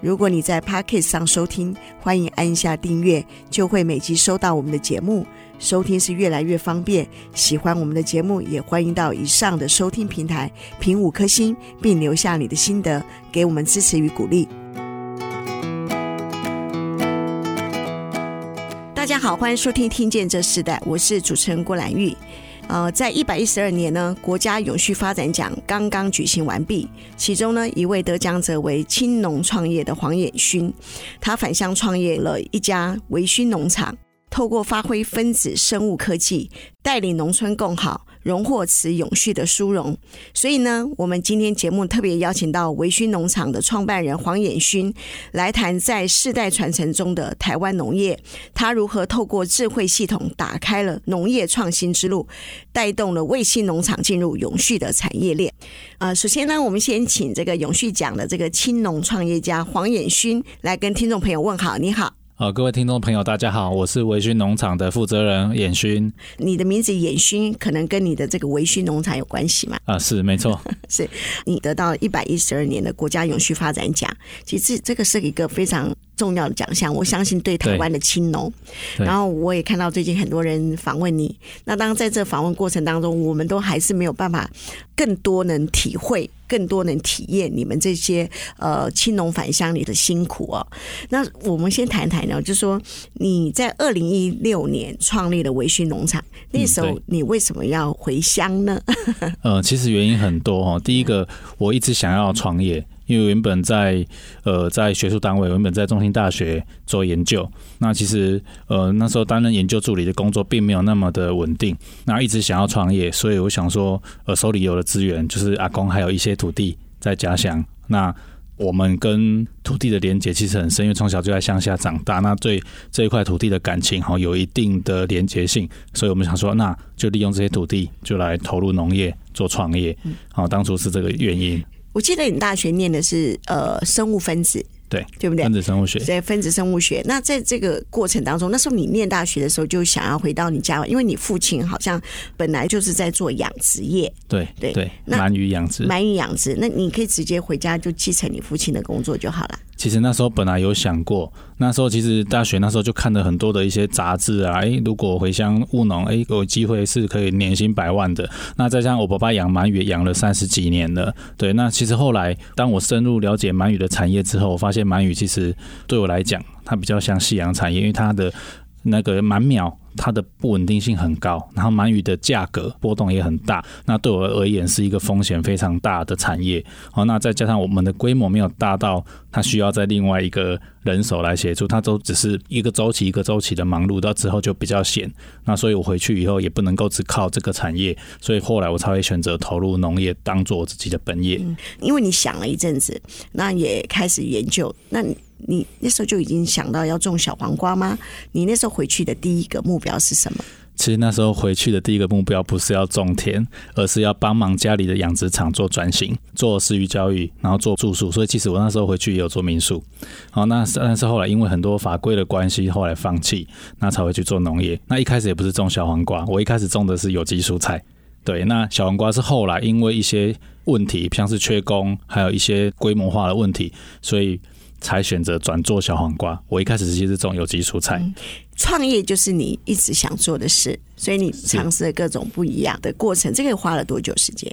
如果你在 Podcast 上收听，欢迎按下订阅，就会每集收到我们的节目。收听是越来越方便。喜欢我们的节目，也欢迎到以上的收听平台评五颗星，并留下你的心得，给我们支持与鼓励。大家好，欢迎收听《听见这时代》，我是主持人郭兰玉。呃，在一百一十二年呢，国家永续发展奖刚刚举行完毕，其中呢，一位得奖者为青农创业的黄衍勋，他返乡创业了一家微醺农场。透过发挥分子生物科技，带领农村更好，荣获此永续的殊荣。所以呢，我们今天节目特别邀请到维勋农场的创办人黄衍勋来谈在世代传承中的台湾农业，他如何透过智慧系统打开了农业创新之路，带动了卫星农场进入永续的产业链。啊、呃，首先呢，我们先请这个永续奖的这个青农创业家黄衍勋来跟听众朋友问好。你好。好，各位听众朋友，大家好，我是微醺农场的负责人衍勋。你的名字衍勋，可能跟你的这个微醺农场有关系嘛？啊，是没错，是你得到一百一十二年的国家永续发展奖，其实这个是一个非常重要的奖项，我相信对台湾的青农。然后我也看到最近很多人访问你，那当然在这访问过程当中，我们都还是没有办法更多能体会。更多能体验你们这些呃青农返乡里的辛苦哦。那我们先谈谈呢，就是说你在二零一六年创立了微醺农场，那时候你为什么要回乡呢？嗯、呃，其实原因很多哦。第一个，我一直想要创业。因为原本在呃在学术单位，原本在中兴大学做研究，那其实呃那时候担任研究助理的工作并没有那么的稳定，那一直想要创业，所以我想说，呃手里有的资源，就是阿公还有一些土地在家乡，那我们跟土地的连接其实很深，因为从小就在乡下长大，那对这一块土地的感情哈有一定的连结性，所以我们想说，那就利用这些土地，就来投入农业做创业，好，当初是这个原因。我记得你大学念的是呃生物分子，对对不对？分子生物学，对分子生物学。那在这个过程当中，那时候你念大学的时候就想要回到你家，因为你父亲好像本来就是在做养殖业，对对对，鳗鱼养殖，鳗鱼养殖。那你可以直接回家就继承你父亲的工作就好了。其实那时候本来有想过，那时候其实大学那时候就看了很多的一些杂志啊，诶，如果回乡务农，哎，有机会是可以年薪百万的。那再加上我爸爸养鳗鱼养了三十几年了，对，那其实后来当我深入了解鳗鱼的产业之后，我发现鳗鱼其实对我来讲，它比较像夕阳产业，因为它的那个满秒。它的不稳定性很高，然后鳗鱼的价格波动也很大，那对我而言是一个风险非常大的产业。好，那再加上我们的规模没有大到它需要在另外一个人手来协助，它都只是一个周期一个周期的忙碌，到之后就比较闲。那所以我回去以后也不能够只靠这个产业，所以后来我才会选择投入农业当做我自己的本业。因为你想了一阵子，那也开始研究，那你。那时候就已经想到要种小黄瓜吗？你那时候回去的第一个目标是什么？其实那时候回去的第一个目标不是要种田，而是要帮忙家里的养殖场做转型，做私域教育，然后做住宿。所以其实我那时候回去也有做民宿。好，那但是后来因为很多法规的关系，后来放弃，那才会去做农业。那一开始也不是种小黄瓜，我一开始种的是有机蔬菜。对，那小黄瓜是后来因为一些问题，像是缺工，还有一些规模化的问题，所以。才选择转做小黄瓜。我一开始其实是种有机蔬菜。嗯，创业就是你一直想做的事，所以你尝试了各种不一样的过程。这个花了多久时间？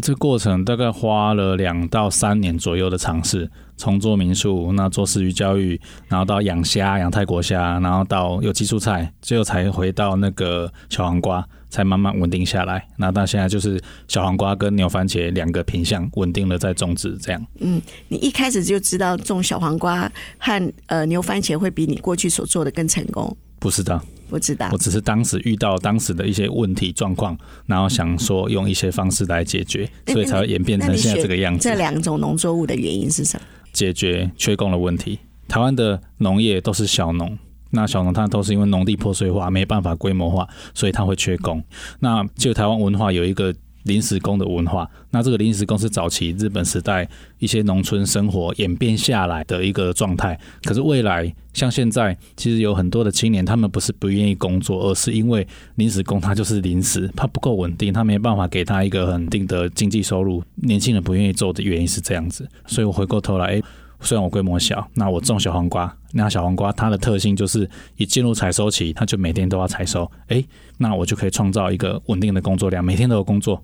这个过程大概花了两到三年左右的尝试，从做民宿，那做食鱼教育，然后到养虾，养泰国虾，然后到有机蔬菜，最后才回到那个小黄瓜。才慢慢稳定下来。那到现在就是小黄瓜跟牛番茄两个品相稳定的在种植，这样。嗯，你一开始就知道种小黄瓜和呃牛番茄会比你过去所做的更成功？不知道，不知道。我只是当时遇到当时的一些问题状况，然后想说用一些方式来解决，所以才会演变成现在这个样子。这两种农作物的原因是什么？解决缺工的问题。台湾的农业都是小农。那小农他都是因为农地破碎化，没办法规模化，所以他会缺工。那就台湾文化有一个临时工的文化。那这个临时工是早期日本时代一些农村生活演变下来的一个状态。可是未来像现在，其实有很多的青年，他们不是不愿意工作，而是因为临时工他就是临时，他不够稳定，他没办法给他一个很定的经济收入。年轻人不愿意做的原因是这样子。所以我回过头来，哎。虽然我规模小，那我种小黄瓜，那小黄瓜它的特性就是一进入采收期，它就每天都要采收，诶，那我就可以创造一个稳定的工作量，每天都有工作。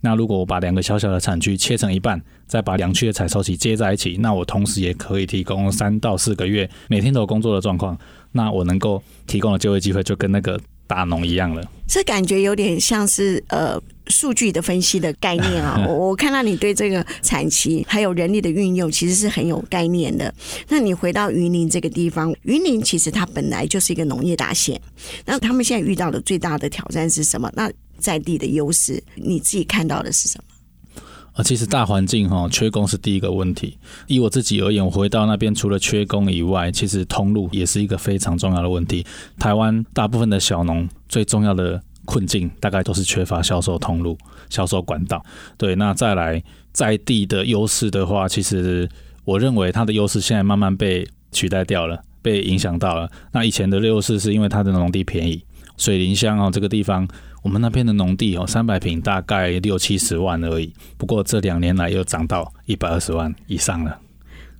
那如果我把两个小小的产区切成一半，再把两区的采收期接在一起，那我同时也可以提供三到四个月每天都有工作的状况，那我能够提供的就业机会就跟那个大农一样了。这感觉有点像是呃。数据的分析的概念啊，我我看到你对这个产期还有人力的运用，其实是很有概念的。那你回到云林这个地方，云林其实它本来就是一个农业大县，那他们现在遇到的最大的挑战是什么？那在地的优势，你自己看到的是什么？啊，其实大环境哈，缺工是第一个问题。以我自己而言，我回到那边除了缺工以外，其实通路也是一个非常重要的问题。台湾大部分的小农最重要的。困境大概都是缺乏销售通路、销售管道。对，那再来在地的优势的话，其实我认为它的优势现在慢慢被取代掉了，被影响到了。那以前的优势是因为它的农地便宜，水林乡哦这个地方，我们那边的农地哦三百平大概六七十万而已。不过这两年来又涨到一百二十万以上了，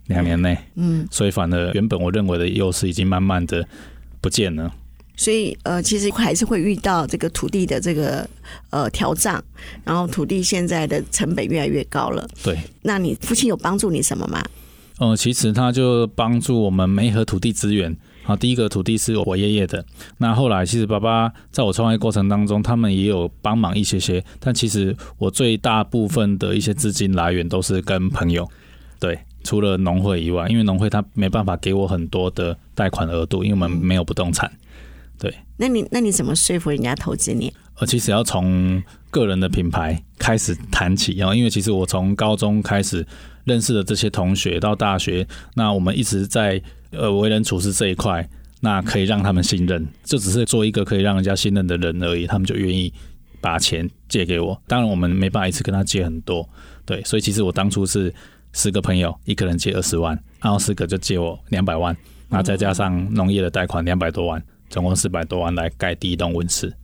两年内，嗯，所以反而原本我认为的优势已经慢慢的不见了。所以，呃，其实还是会遇到这个土地的这个呃调涨，然后土地现在的成本越来越高了。对，那你父亲有帮助你什么吗？呃，其实他就帮助我们媒合土地资源。好，第一个土地是我爷爷的，那后来其实爸爸在我创业过程当中，他们也有帮忙一些些，但其实我最大部分的一些资金来源都是跟朋友。对，除了农会以外，因为农会他没办法给我很多的贷款额度，因为我们没有不动产。对，那你那你怎么说服人家投资你？呃，其实要从个人的品牌开始谈起，然后因为其实我从高中开始认识的这些同学到大学，那我们一直在呃为人处事这一块，那可以让他们信任，就只是做一个可以让人家信任的人而已，他们就愿意把钱借给我。当然我们没办法一次跟他借很多，对，所以其实我当初是十个朋友，一个人借二十万，然后十个就借我两百万，那再加上农业的贷款两百多万。总共四百多万来盖第一栋温室，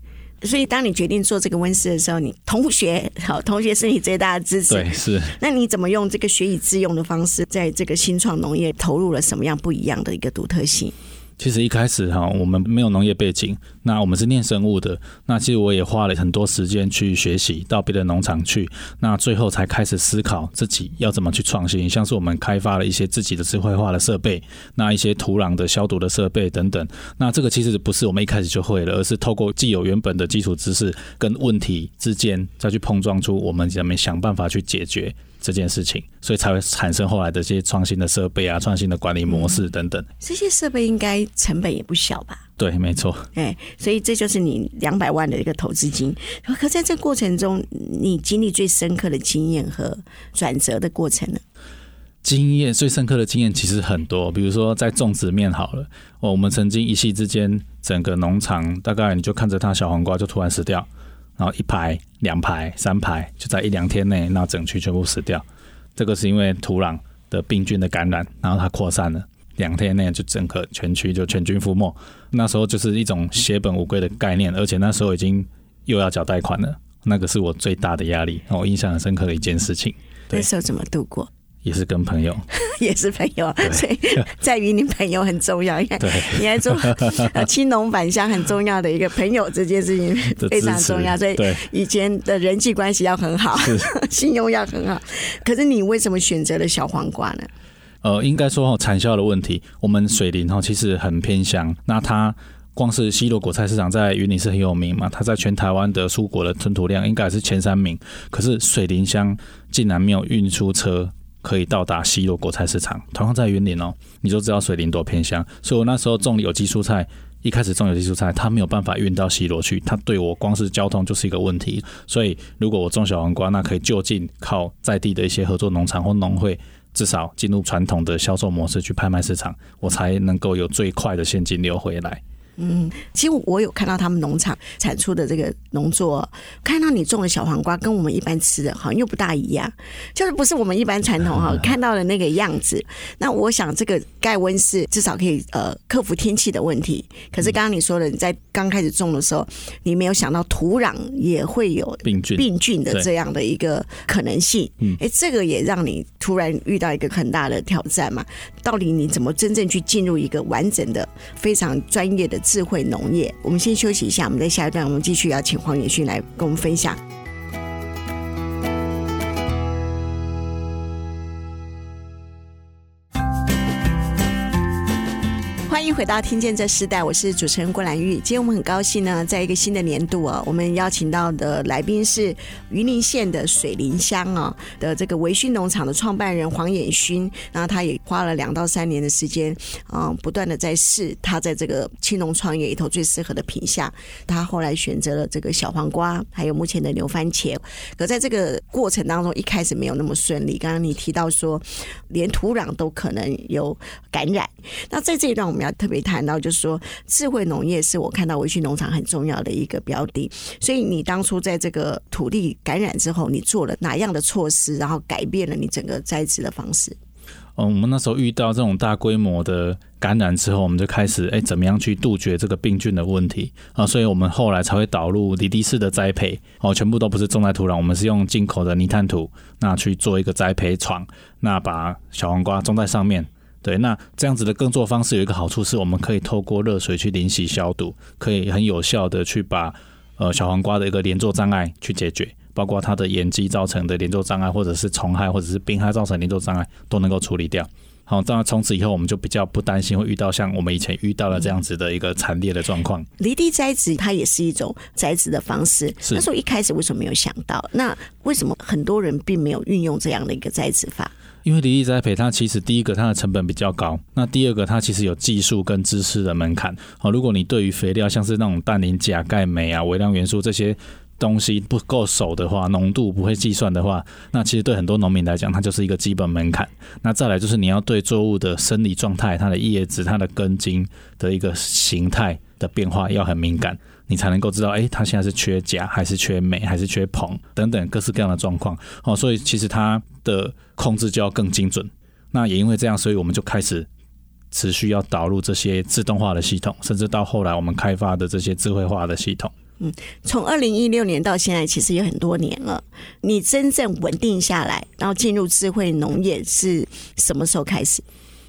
所以当你决定做这个温室的时候，你同学好，同学是你最大的支持。对，是。那你怎么用这个学以致用的方式，在这个新创农业投入了什么样不一样的一个独特性？其实一开始哈，我们没有农业背景，那我们是念生物的。那其实我也花了很多时间去学习，到别的农场去，那最后才开始思考自己要怎么去创新。像是我们开发了一些自己的智慧化的设备，那一些土壤的消毒的设备等等。那这个其实不是我们一开始就会了，而是透过既有原本的基础知识跟问题之间再去碰撞出我们怎么想办法去解决。这件事情，所以才会产生后来的这些创新的设备啊、创新的管理模式等等。这些设备应该成本也不小吧？对，没错。哎，所以这就是你两百万的一个投资金。可在这过程中，你经历最深刻的经验和转折的过程呢？经验最深刻的经验其实很多，比如说在种植面好了，我们曾经一夕之间，整个农场大概你就看着它小黄瓜就突然死掉。然后一排、两排、三排，就在一两天内，那整区全部死掉。这个是因为土壤的病菌的感染，然后它扩散了，两天内就整个全区就全军覆没。那时候就是一种血本无归的概念，而且那时候已经又要缴贷款了，那个是我最大的压力，我印象很深刻的一件事情。那时候怎么度过？也是跟朋友，也是朋友，所以 在于你朋友很重要。你看，你还做 青龙返乡很重要的一个朋友，这件事情非常重要。所以以前的人际关系要很好，信用要很好。可是你为什么选择了小黄瓜呢？呃，应该说哦，产销的问题。我们水林哈其实很偏乡，那它光是西螺果菜市场在云林是很有名嘛，它在全台湾的蔬果的吞吐量应该是前三名。可是水林乡竟然没有运输车。可以到达西螺果菜市场，同样在云林哦，你就知道水林多偏乡。所以我那时候种有机蔬菜，一开始种有机蔬菜，它没有办法运到西螺去，它对我光是交通就是一个问题。所以如果我种小黄瓜，那可以就近靠在地的一些合作农场或农会，至少进入传统的销售模式去拍卖市场，我才能够有最快的现金流回来。嗯，其实我有看到他们农场产出的这个农作，看到你种的小黄瓜跟我们一般吃的好像又不大一样，就是不是我们一般传统哈看到的那个样子。那我想这个盖温室至少可以呃克服天气的问题。可是刚刚你说的，你在刚开始种的时候，你没有想到土壤也会有病菌病菌的这样的一个可能性。嗯，哎，这个也让你突然遇到一个很大的挑战嘛？到底你怎么真正去进入一个完整的、非常专业的？智慧农业，我们先休息一下，我们在下一段我们继续邀请黄延勋来跟我们分享。迎回到《听见这时代》，我是主持人郭兰玉。今天我们很高兴呢，在一个新的年度啊，我们邀请到的来宾是云林县的水林乡啊的这个维勋农场的创办人黄衍勋。然后他也花了两到三年的时间，啊，不断的在试他在这个青农创业里头最适合的品相。他后来选择了这个小黄瓜，还有目前的牛番茄。可在这个过程当中，一开始没有那么顺利。刚刚你提到说，连土壤都可能有感染。那在这一段，我们要特别谈到，就是说，智慧农业是我看到维勋农场很重要的一个标的。所以，你当初在这个土地感染之后，你做了哪样的措施，然后改变了你整个栽植的方式？嗯，我们那时候遇到这种大规模的感染之后，我们就开始哎，怎么样去杜绝这个病菌的问题啊？所以我们后来才会导入离地式的栽培哦，全部都不是种在土壤，我们是用进口的泥炭土，那去做一个栽培床，那把小黄瓜种在上面。对，那这样子的耕作方式有一个好处是，我们可以透过热水去淋洗消毒，可以很有效的去把呃小黄瓜的一个连作障碍去解决，包括它的盐基造成的连作障碍，或者是虫害，或者是病害造成连作障碍，都能够处理掉。好，当然从此以后我们就比较不担心会遇到像我们以前遇到的这样子的一个惨烈的状况。离地栽植它也是一种栽植的方式，那时候一开始为什么没有想到？那为什么很多人并没有运用这样的一个栽植法？因为离地栽培，它其实第一个它的成本比较高，那第二个它其实有技术跟知识的门槛。好，如果你对于肥料像是那种氮磷钾钙镁啊、微量元素这些东西不够熟的话，浓度不会计算的话，那其实对很多农民来讲，它就是一个基本门槛。那再来就是你要对作物的生理状态、它的叶子、它的根茎的一个形态的变化要很敏感。你才能够知道，哎，它现在是缺钾还是缺镁还是缺硼等等各式各样的状况哦，所以其实它的控制就要更精准。那也因为这样，所以我们就开始持续要导入这些自动化的系统，甚至到后来我们开发的这些智慧化的系统。嗯，从二零一六年到现在，其实有很多年了。你真正稳定下来，然后进入智慧农业是什么时候开始？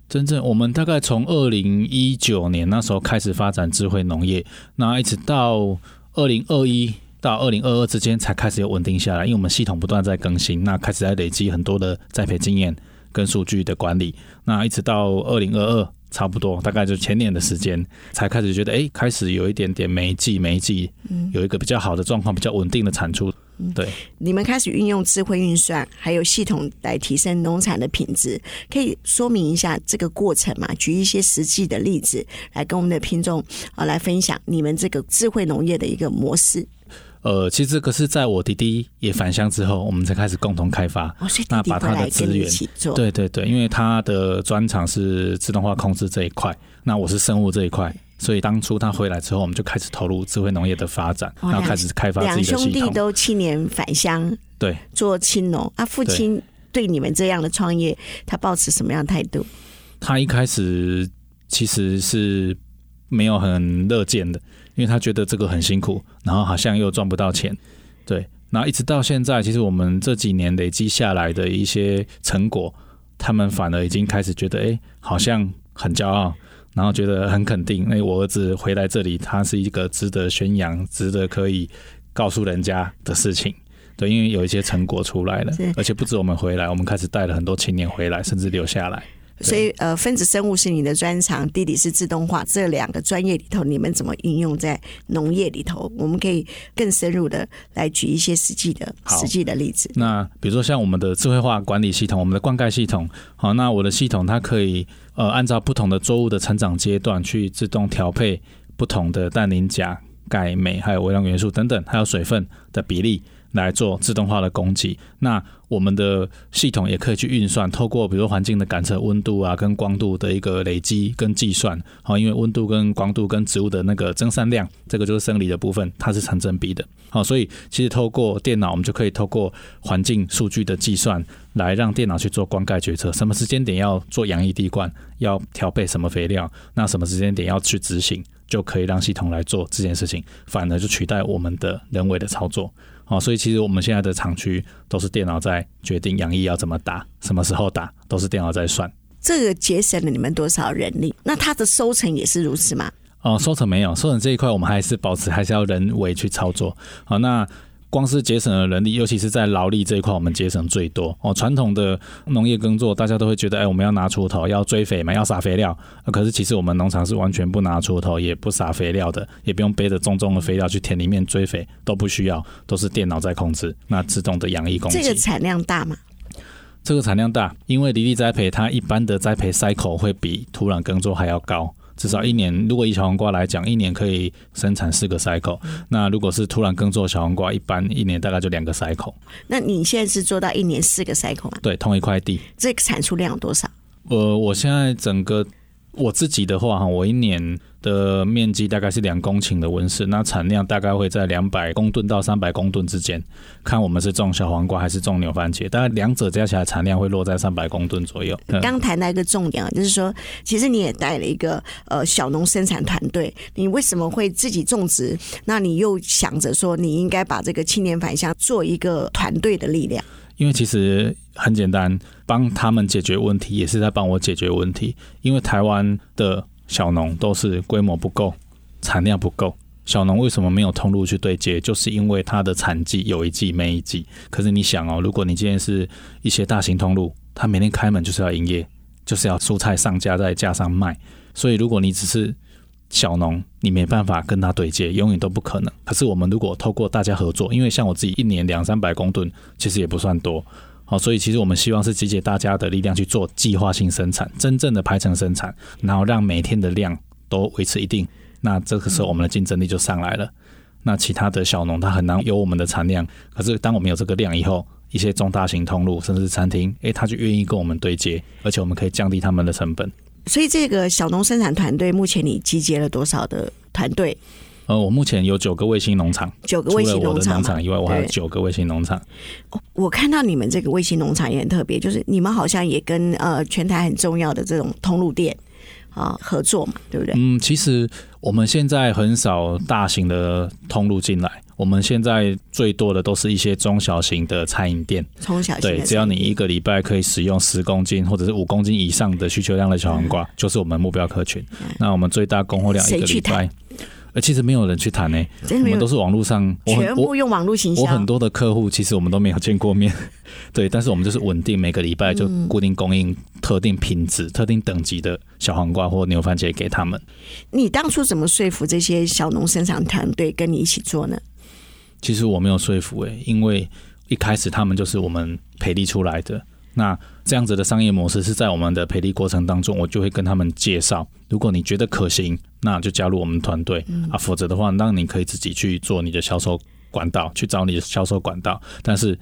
真正我们大概从二零一九年那时候开始发展智慧农业，那一直到二零二一到二零二二之间才开始有稳定下来，因为我们系统不断在更新，那开始在累积很多的栽培经验跟数据的管理，那一直到二零二二差不多大概就前年的时间才开始觉得，哎，开始有一点点每一季每一季有一个比较好的状况，比较稳定的产出。对，你们开始运用智慧运算，还有系统来提升农产的品质，可以说明一下这个过程嘛？举一些实际的例子来跟我们的听众啊来分享你们这个智慧农业的一个模式。呃，其实这个是在我弟弟也返乡之后，我们才开始共同开发。哦，所以弟弟会来跟你一起做。对对对，因为他的专长是自动化控制这一块，那我是生物这一块。所以当初他回来之后，我们就开始投入智慧农业的发展，然后开始开发自己的系统。两兄弟都七年返乡，对，做青农。啊，父亲对你们这样的创业，他抱持什么样的态度？他一开始其实是没有很乐见的，因为他觉得这个很辛苦，然后好像又赚不到钱。对，然后一直到现在，其实我们这几年累积下来的一些成果，他们反而已经开始觉得，哎，好像很骄傲。然后觉得很肯定，哎我儿子回来这里，他是一个值得宣扬、值得可以告诉人家的事情。对，因为有一些成果出来了，而且不止我们回来，我们开始带了很多青年回来，甚至留下来。所以，呃，分子生物是你的专长，地理是自动化，这两个专业里头，你们怎么应用在农业里头？我们可以更深入的来举一些实际的、实际的例子。那比如说像我们的智慧化管理系统，我们的灌溉系统，好，那我的系统它可以呃按照不同的作物的成长阶段去自动调配不同的氮磷钾钙镁还有微量元素等等，还有水分的比例。来做自动化的供给。那我们的系统也可以去运算，透过比如环境的感测温度啊，跟光度的一个累积跟计算。好，因为温度跟光度跟植物的那个增散量，这个就是生理的部分，它是成正比的。好，所以其实透过电脑，我们就可以透过环境数据的计算，来让电脑去做灌溉决策。什么时间点要做养液滴灌，要调配什么肥料，那什么时间点要去执行，就可以让系统来做这件事情，反而就取代我们的人为的操作。好，所以其实我们现在的厂区都是电脑在决定杨毅要怎么打，什么时候打，都是电脑在算。这个节省了你们多少人力？那它的收成也是如此吗？哦，收成没有，收成这一块我们还是保持还是要人为去操作。好，那光是节省了人力，尤其是在劳力这一块，我们节省最多。哦，传统的农业耕作，大家都会觉得，哎，我们要拿锄头，要追肥嘛，要撒肥料。可是其实我们农场是完全不拿锄头，也不撒肥料的，也不用背着重重的肥料去田里面追肥，都不需要，都是电脑在控制，那自动的养育供给。这个产量大吗？这个产量大，因为离地栽培它一般的栽培 cycle 会比土壤耕作还要高，至少一年。如果以小黄瓜来讲，一年可以生产四个 cycle。那如果是突然耕作小黄瓜，一般一年大概就两个 cycle。那你现在是做到一年四个 cycle 吗？对，同一块地。这个产出量有多少？呃，我现在整个。我自己的话哈，我一年的面积大概是两公顷的温室，那产量大概会在两百公吨到三百公吨之间，看我们是种小黄瓜还是种牛番茄，大概两者加起来产量会落在三百公吨左右。刚谈到一个重点啊，就是说，其实你也带了一个呃小农生产团队，你为什么会自己种植？那你又想着说，你应该把这个青年返乡做一个团队的力量？因为其实很简单，帮他们解决问题，也是在帮我解决问题。因为台湾的小农都是规模不够，产量不够。小农为什么没有通路去对接？就是因为它的产季有一季没一季。可是你想哦，如果你今天是一些大型通路，它每天开门就是要营业，就是要蔬菜上架在架上卖。所以如果你只是小农，你没办法跟他对接，永远都不可能。可是我们如果透过大家合作，因为像我自己一年两三百公吨，其实也不算多，好，所以其实我们希望是集结大家的力量去做计划性生产，真正的排程生产，然后让每天的量都维持一定，那这个时候我们的竞争力就上来了。那其他的小农他很难有我们的产量，可是当我们有这个量以后，一些中大型通路甚至是餐厅，诶，他就愿意跟我们对接，而且我们可以降低他们的成本。所以这个小农生产团队目前你集结了多少的团队？呃，我目前有九个卫星农场，九个卫星农场，场以外，我还有九个卫星农场。我看到你们这个卫星农场也很特别，就是你们好像也跟呃全台很重要的这种通路店啊合作嘛，对不对？嗯，其实我们现在很少大型的通路进来。我们现在最多的都是一些中小型的餐饮店，中小型对，只要你一个礼拜可以使用十公斤或者是五公斤以上的需求量的小黄瓜，嗯、就是我们目标客群。嗯、那我们最大供货量一个礼拜，呃，其实没有人去谈呢、欸，我们都是网络上，全部用网络行销。我很多的客户其实我们都没有见过面，对，但是我们就是稳定每个礼拜就固定供应特定品质、嗯、特定等级的小黄瓜或牛番茄给他们。你当初怎么说服这些小农生产团队跟你一起做呢？其实我没有说服诶，因为一开始他们就是我们培力出来的。那这样子的商业模式是在我们的培力过程当中，我就会跟他们介绍。如果你觉得可行，那就加入我们团队啊；否则的话，那你可以自己去做你的销售管道，去找你的销售管道。但是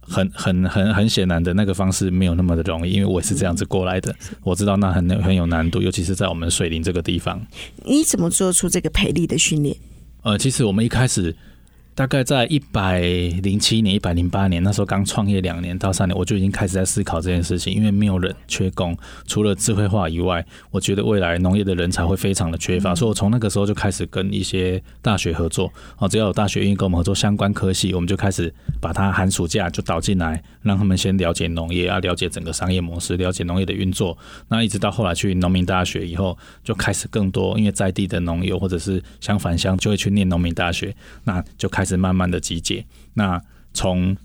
很很很很显然的那个方式没有那么的容易，因为我也是这样子过来的。我知道那很很有难度，尤其是在我们水林这个地方。你怎么做出这个培力的训练？呃，其实我们一开始。大概在一百零七年、一百零八年那时候刚创业两年到三年，我就已经开始在思考这件事情。因为没有人缺工，除了智慧化以外，我觉得未来农业的人才会非常的缺乏。所以我从那个时候就开始跟一些大学合作。哦，只要有大学愿意跟我们合作相关科系，我们就开始把它寒暑假就导进来，让他们先了解农业，要了解整个商业模式，了解农业的运作。那一直到后来去农民大学以后，就开始更多，因为在地的农友或者是想返乡，就会去念农民大学，那就开始。开始慢慢的集结，那从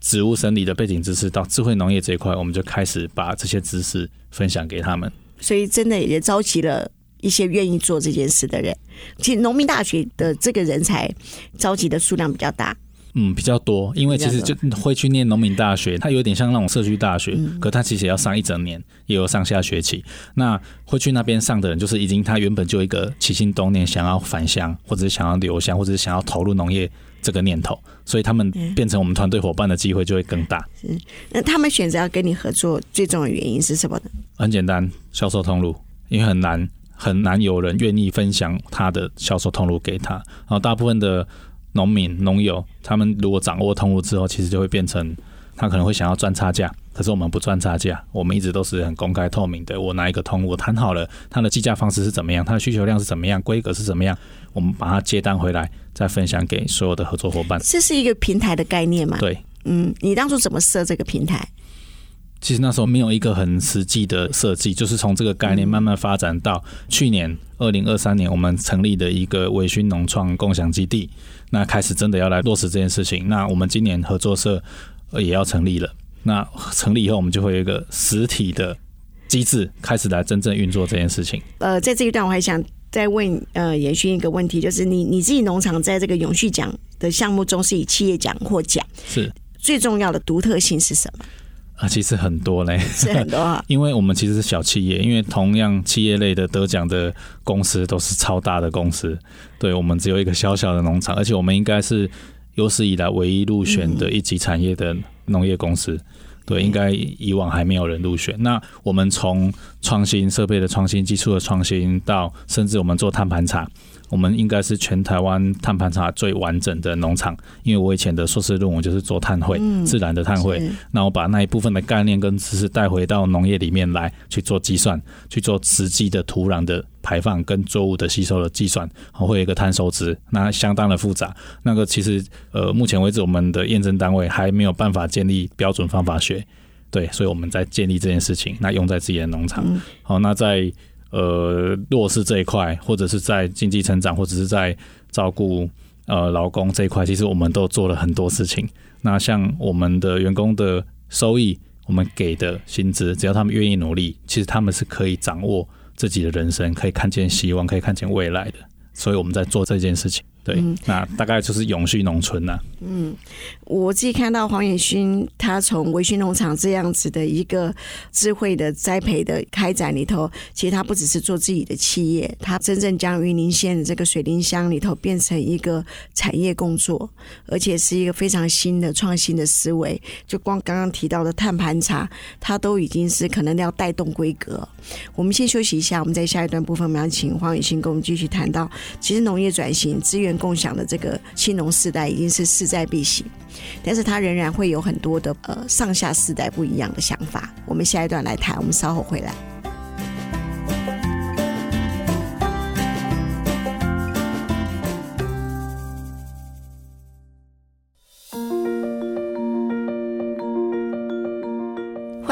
植物生理的背景知识到智慧农业这一块，我们就开始把这些知识分享给他们。所以真的也召集了一些愿意做这件事的人。其实农民大学的这个人才召集的数量比较大。嗯，比较多，因为其实就会去念农民大学，它有点像那种社区大学，嗯、可它其实也要上一整年，也有上下学期。那会去那边上的人，就是已经他原本就一个起心动念，想要返乡，或者是想要留乡，或者是想要投入农业这个念头，所以他们变成我们团队伙伴的机会就会更大。是，那他们选择要跟你合作最重要的原因是什么呢？很简单，销售通路，因为很难很难有人愿意分享他的销售通路给他。然后大部分的农民农友，他们如果掌握通路之后，其实就会变成他可能会想要赚差价。可是我们不赚差价，我们一直都是很公开透明的。我拿一个通，我谈好了它的计价方式是怎么样，它的需求量是怎么样，规格是怎么样，我们把它接单回来，再分享给所有的合作伙伴。这是一个平台的概念吗？对，嗯，你当初怎么设这个平台？其实那时候没有一个很实际的设计，就是从这个概念慢慢发展到去年二零二三年，我们成立的一个微醺农创共享基地，那开始真的要来落实这件事情。那我们今年合作社也要成立了。那成立以后，我们就会有一个实体的机制，开始来真正运作这件事情。呃，在这一段，我还想再问呃延勋一个问题，就是你你自己农场在这个永续奖的项目中是以企业奖获奖，是最重要的独特性是什么？啊，其实很多嘞，是很多啊，因为我们其实是小企业，因为同样企业类的得奖的公司都是超大的公司，对，我们只有一个小小的农场，而且我们应该是有史以来唯一入选的一级产业的。农业公司，对，应该以往还没有人入选。那我们从创新设备的创新、技术的创新，到甚至我们做碳盘查。我们应该是全台湾碳盘查最完整的农场，因为我以前的硕士论文就是做碳汇，自然的碳汇。那我把那一部分的概念跟知识带回到农业里面来去做计算，去做实际的土壤的排放跟作物的吸收的计算，会有一个碳收值，那相当的复杂。那个其实呃，目前为止我们的验证单位还没有办法建立标准方法学，对，所以我们在建立这件事情，那用在自己的农场。好，那在。呃，弱势这一块，或者是在经济成长，或者是在照顾呃劳工这一块，其实我们都做了很多事情。那像我们的员工的收益，我们给的薪资，只要他们愿意努力，其实他们是可以掌握自己的人生，可以看见希望，可以看见未来的。所以我们在做这件事情。对，嗯、那大概就是永续农村呐、啊。嗯，我自己看到黄延勋他从微醺农场这样子的一个智慧的栽培的开展里头，其实他不只是做自己的企业，他真正将云林县的这个水林乡里头变成一个产业工作，而且是一个非常新的创新的思维。就光刚刚提到的碳盘查，他都已经是可能要带动规格。我们先休息一下，我们在下一段部分，我们要请黄延勋跟我们继续谈到，其实农业转型资源。共享的这个青龙世代已经是势在必行，但是他仍然会有很多的呃上下世代不一样的想法。我们下一段来谈，我们稍后回来。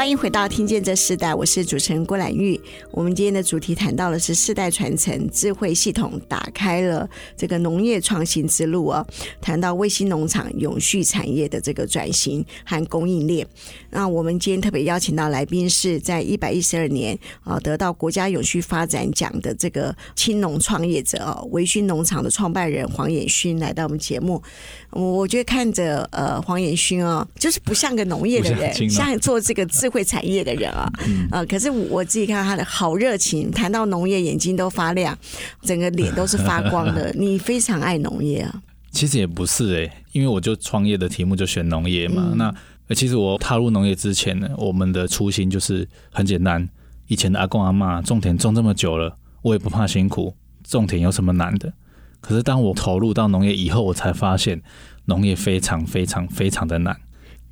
欢迎回到《听见这世代》，我是主持人郭兰玉。我们今天的主题谈到的是世代传承，智慧系统打开了这个农业创新之路哦。谈到卫星农场永续产业的这个转型和供应链。那我们今天特别邀请到来宾是在一百一十二年啊得到国家永续发展奖的这个青农创业者哦，微醺农场的创办人黄衍勋来到我们节目。我觉得看着呃黄衍勋哦，就是不像个农业的人，像做这个智。会产业的人啊，呃，可是我自己看到他的好热情，谈到农业眼睛都发亮，整个脸都是发光的。你非常爱农业啊？其实也不是哎、欸，因为我就创业的题目就选农业嘛。嗯、那其实我踏入农业之前呢，我们的初心就是很简单。以前的阿公阿妈种田种这么久了，我也不怕辛苦，种田有什么难的？可是当我投入到农业以后，我才发现农业非常非常非常的难。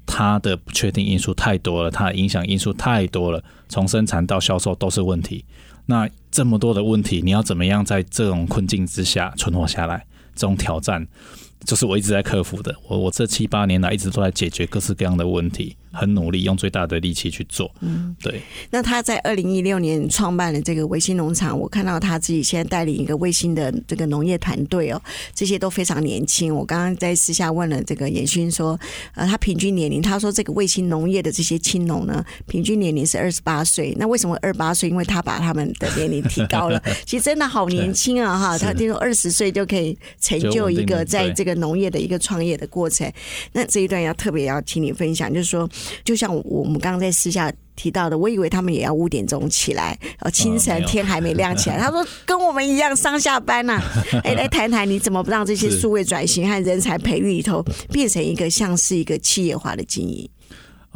它的不确定因素太多了，它的影响因素太多了，从生产到销售都是问题。那这么多的问题，你要怎么样在这种困境之下存活下来？这种挑战，就是我一直在克服的。我我这七八年来一直都在解决各式各样的问题。很努力，用最大的力气去做。嗯，对。那他在二零一六年创办了这个卫星农场，我看到他自己现在带领一个卫星的这个农业团队哦，这些都非常年轻。我刚刚在私下问了这个严勋说，呃，他平均年龄，他说这个卫星农业的这些青农呢，平均年龄是二十八岁。那为什么二十八岁？因为他把他们的年龄提高了。其实真的好年轻啊，哈！他听说二十岁就可以成就一个在这个农业的一个创业的过程。那这一段要特别要请你分享，就是说。就像我们刚刚在私下提到的，我以为他们也要五点钟起来，呃，清晨天还没亮起来。他说 跟我们一样上下班呐、啊。哎，来 谈谈你怎么让这些数位转型和人才培育里头变成一个像是一个企业化的经营？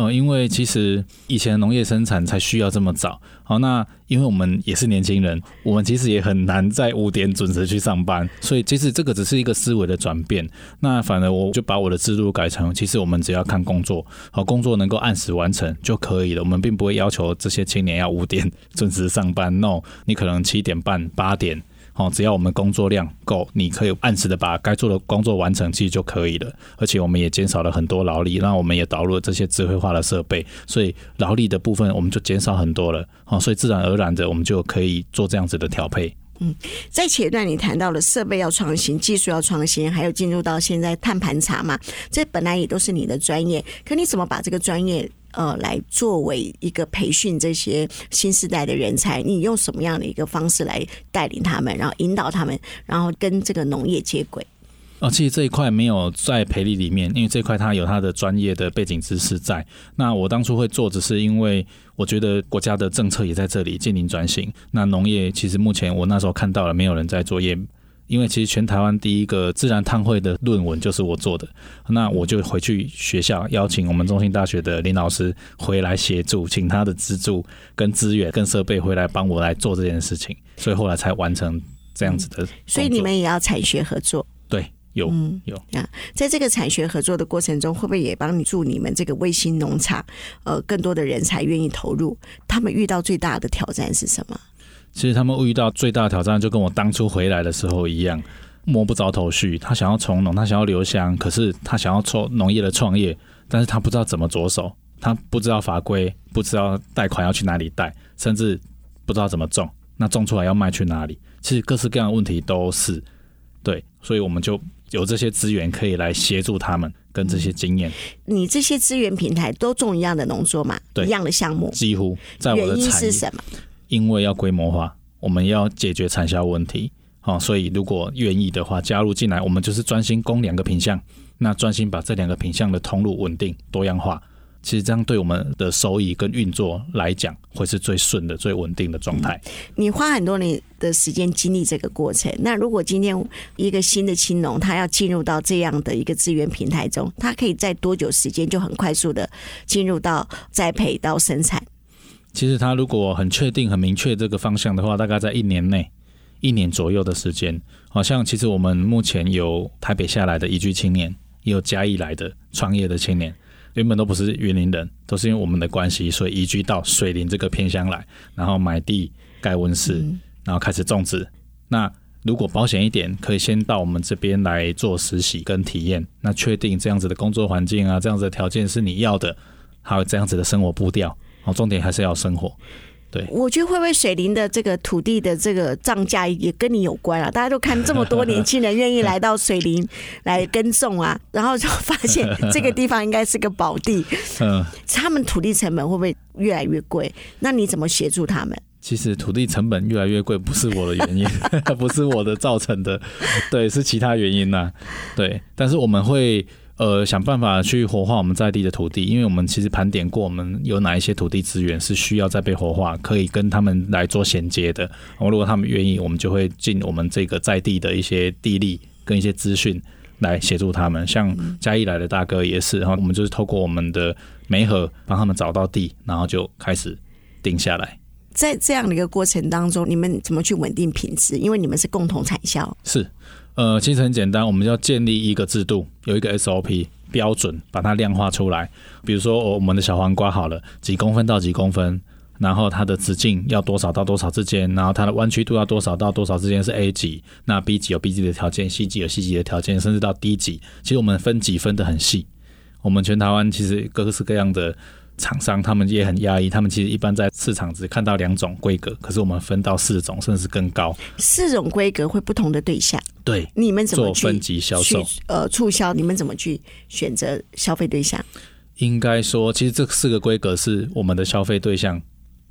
呃，因为其实以前农业生产才需要这么早。好，那因为我们也是年轻人，我们其实也很难在五点准时去上班，所以其实这个只是一个思维的转变。那反而我就把我的制度改成，其实我们只要看工作，好，工作能够按时完成就可以了。我们并不会要求这些青年要五点 准时上班，no，你可能七点半、八点。哦，只要我们工作量够，你可以按时的把该做的工作完成，其实就可以了。而且我们也减少了很多劳力，那我们也导入了这些智慧化的设备，所以劳力的部分我们就减少很多了。哦，所以自然而然的，我们就可以做这样子的调配。嗯，在前段你谈到了设备要创新，技术要创新，还有进入到现在碳盘查嘛，这本来也都是你的专业，可你怎么把这个专业？呃，来作为一个培训这些新时代的人才，你用什么样的一个方式来带领他们，然后引导他们，然后跟这个农业接轨？哦，其实这一块没有在培力里面，因为这块它有它的专业的背景知识在。那我当初会做，只是因为我觉得国家的政策也在这里进行转型。那农业其实目前我那时候看到了，没有人在作业。因为其实全台湾第一个自然碳汇的论文就是我做的，那我就回去学校邀请我们中兴大学的林老师回来协助，请他的资助跟资源跟设备回来帮我来做这件事情，所以后来才完成这样子的。所以你们也要产学合作？对，有嗯有啊，在这个产学合作的过程中，会不会也帮你助你们这个卫星农场呃更多的人才愿意投入？他们遇到最大的挑战是什么？其实他们遇到最大的挑战，就跟我当初回来的时候一样，摸不着头绪。他想要从农，他想要留乡，可是他想要做农业的创业，但是他不知道怎么着手，他不知道法规，不知道贷款要去哪里贷，甚至不知道怎么种，那种出来要卖去哪里？其实各式各样的问题都是对，所以我们就有这些资源可以来协助他们，跟这些经验。你这些资源平台都种一样的农作嘛？对，一样的项目，几乎在我的产业。原因是什么？因为要规模化，我们要解决产销问题，好，所以如果愿意的话，加入进来，我们就是专心供两个品项，那专心把这两个品项的通路稳定多样化，其实这样对我们的收益跟运作来讲，会是最顺的、最稳定的状态。你花很多年的时间经历这个过程，那如果今天一个新的青农，他要进入到这样的一个资源平台中，他可以在多久时间就很快速的进入到栽培到生产？其实他如果很确定、很明确这个方向的话，大概在一年内、一年左右的时间。好像其实我们目前有台北下来的移居青年，也有嘉义来的创业的青年，原本都不是云林人，都是因为我们的关系，所以移居到水林这个偏乡来，然后买地盖温室，然后开始种植。那如果保险一点，可以先到我们这边来做实习跟体验，那确定这样子的工作环境啊，这样子的条件是你要的，还有这样子的生活步调。哦，重点还是要生活。对，我觉得会不会水林的这个土地的这个涨价也跟你有关啊？大家都看这么多年轻人愿意来到水林 来耕种啊，然后就发现这个地方应该是个宝地。嗯，他们土地成本会不会越来越贵？那你怎么协助他们？其实土地成本越来越贵不是我的原因，不是我的造成的，对，是其他原因呐、啊。对，但是我们会。呃，想办法去活化我们在地的土地，因为我们其实盘点过，我们有哪一些土地资源是需要再被活化，可以跟他们来做衔接的。如果他们愿意，我们就会尽我们这个在地的一些地利跟一些资讯来协助他们。像嘉义来的大哥也是，然后我们就是透过我们的媒合帮他们找到地，然后就开始定下来。在这样的一个过程当中，你们怎么去稳定品质？因为你们是共同产销。是。呃，其实很简单，我们要建立一个制度，有一个 SOP 标准，把它量化出来。比如说，我们的小黄瓜好了，几公分到几公分，然后它的直径要多少到多少之间，然后它的弯曲度要多少到多少之间是 A 级，那 B 级有 B 级的条件，C 级有 C 级的条件，甚至到 D 级。其实我们分级分得很细。我们全台湾其实各式各样的。厂商他们也很压抑，他们其实一般在市场只看到两种规格，可是我们分到四种，甚至更高。四种规格会不同的对象，对，你们怎么去做分级销售？呃，促销，你们怎么去选择消费对象？应该说，其实这四个规格是我们的消费对象，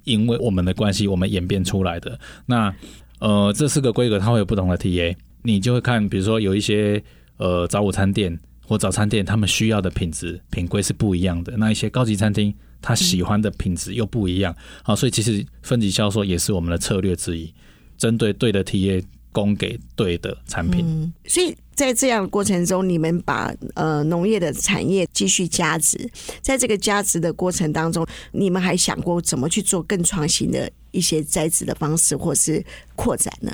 因为我们的关系，我们演变出来的。那呃，这四个规格它会有不同的 TA，你就会看，比如说有一些呃早午餐店。或早餐店，他们需要的品质品规是不一样的。那一些高级餐厅，他喜欢的品质又不一样。好，所以其实分级销售也是我们的策略之一，针对对的 TA 供给对的产品。嗯，所以在这样的过程中，你们把呃农业的产业继续加值，在这个加值的过程当中，你们还想过怎么去做更创新的一些栽植的方式，或是扩展呢？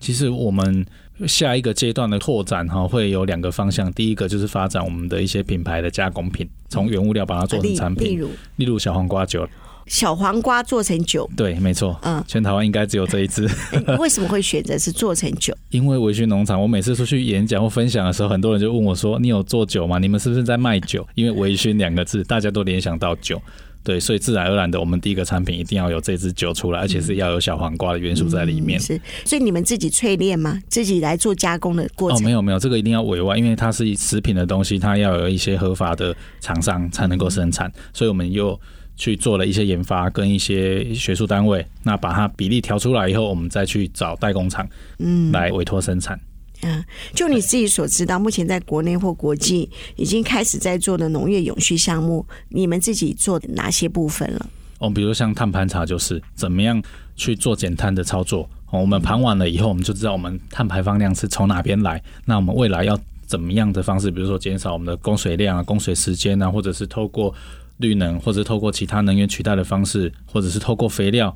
其实我们下一个阶段的拓展哈，会有两个方向。第一个就是发展我们的一些品牌的加工品，从原物料把它做成产品，例如例如小黄瓜酒。小黄瓜做成酒，对，没错，嗯，全台湾应该只有这一支。为什么会选择是做成酒？因为微醺农场，我每次出去演讲或分享的时候，很多人就问我说：“你有做酒吗？你们是不是在卖酒？”因为微醺两个字，大家都联想到酒，对，所以自然而然的，我们第一个产品一定要有这支酒出来，而且是要有小黄瓜的元素在里面。嗯、是，所以你们自己淬炼吗？自己来做加工的过程？哦，没有没有，这个一定要委外，因为它是食品的东西，它要有一些合法的厂商才能够生产，所以我们又。去做了一些研发，跟一些学术单位，那把它比例调出来以后，我们再去找代工厂，嗯，来委托生产。嗯，嗯就你自己所知道，目前在国内或国际已经开始在做的农业永续项目，你们自己做哪些部分了？哦，比如像碳盘查，就是怎么样去做减碳的操作。我们盘完了以后，我们就知道我们碳排放量是从哪边来。那我们未来要怎么样的方式，比如说减少我们的供水量啊、供水时间啊，或者是透过绿能，或者透过其他能源取代的方式，或者是透过肥料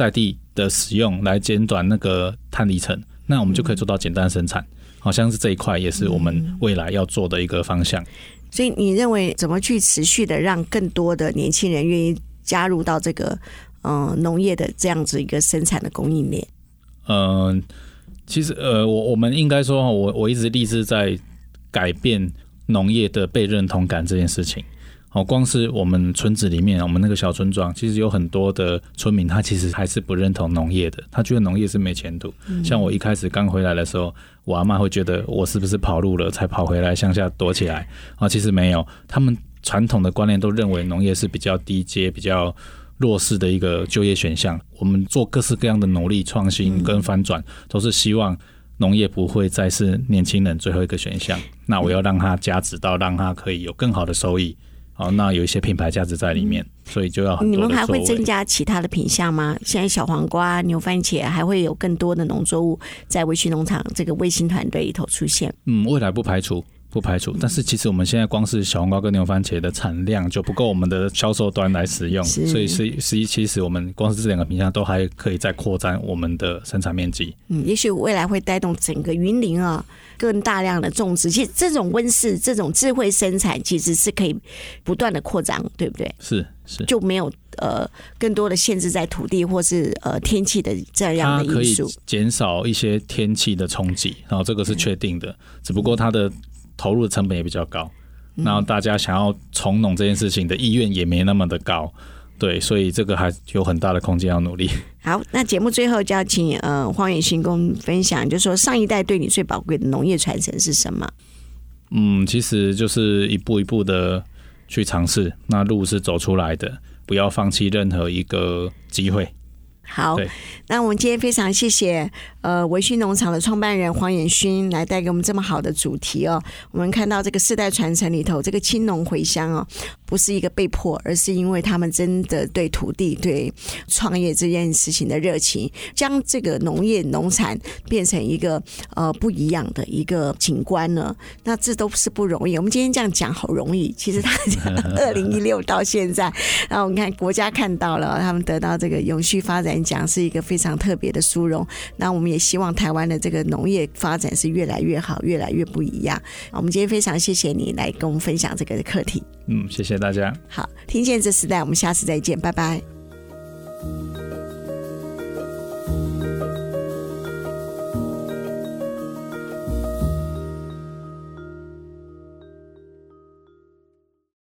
在地的使用来减短那个碳里程，那我们就可以做到简单生产。好像是这一块也是我们未来要做的一个方向。所以你认为怎么去持续的让更多的年轻人愿意加入到这个嗯农业的这样子一个生产的供应链？嗯，其实呃，我我们应该说，我我一直立志在改变农业的被认同感这件事情。哦，光是我们村子里面，我们那个小村庄，其实有很多的村民，他其实还是不认同农业的，他觉得农业是没前途。嗯、像我一开始刚回来的时候，我阿妈会觉得我是不是跑路了，才跑回来乡下躲起来？啊，其实没有，他们传统的观念都认为农业是比较低阶、比较弱势的一个就业选项。我们做各式各样的努力、创新跟翻转，都是希望农业不会再是年轻人最后一个选项。那我要让他加值到，让他可以有更好的收益。哦，那有一些品牌价值在里面，所以就要。你们还会增加其他的品项吗？现在小黄瓜、牛番茄还会有更多的农作物在微醺农场这个卫星团队里头出现。嗯，未来不排除。不排除，但是其实我们现在光是小黄瓜跟牛番茄的产量就不够我们的销售端来使用，所以是实际其实我们光是这两个品项都还可以再扩展我们的生产面积。嗯，也许未来会带动整个云林啊更大量的种植。其实这种温室、这种智慧生产其实是可以不断的扩张，对不对？是是，就没有呃更多的限制在土地或是呃天气的这样的因素，减少一些天气的冲击，然后这个是确定的，只不过它的。投入的成本也比较高，然后大家想要从农这件事情的意愿也没那么的高，对，所以这个还有很大的空间要努力。好，那节目最后就要请呃荒野行工分享，就是说上一代对你最宝贵的农业传承是什么？嗯，其实就是一步一步的去尝试，那路是走出来的，不要放弃任何一个机会。好，那我们今天非常谢谢呃维新农场的创办人黄远勋来带给我们这么好的主题哦。我们看到这个世代传承里头，这个青农回乡哦，不是一个被迫，而是因为他们真的对土地、对创业这件事情的热情，将这个农业农产变成一个呃不一样的一个景观呢。那这都是不容易。我们今天这样讲好容易，其实他 二零一六到现在，然后我们看国家看到了，他们得到这个永续发展。奖是一个非常特别的殊荣，那我们也希望台湾的这个农业发展是越来越好越来越不一样。我们今天非常谢谢你来跟我们分享这个课题。嗯谢谢大家。好听见这时代我们下次再见拜拜。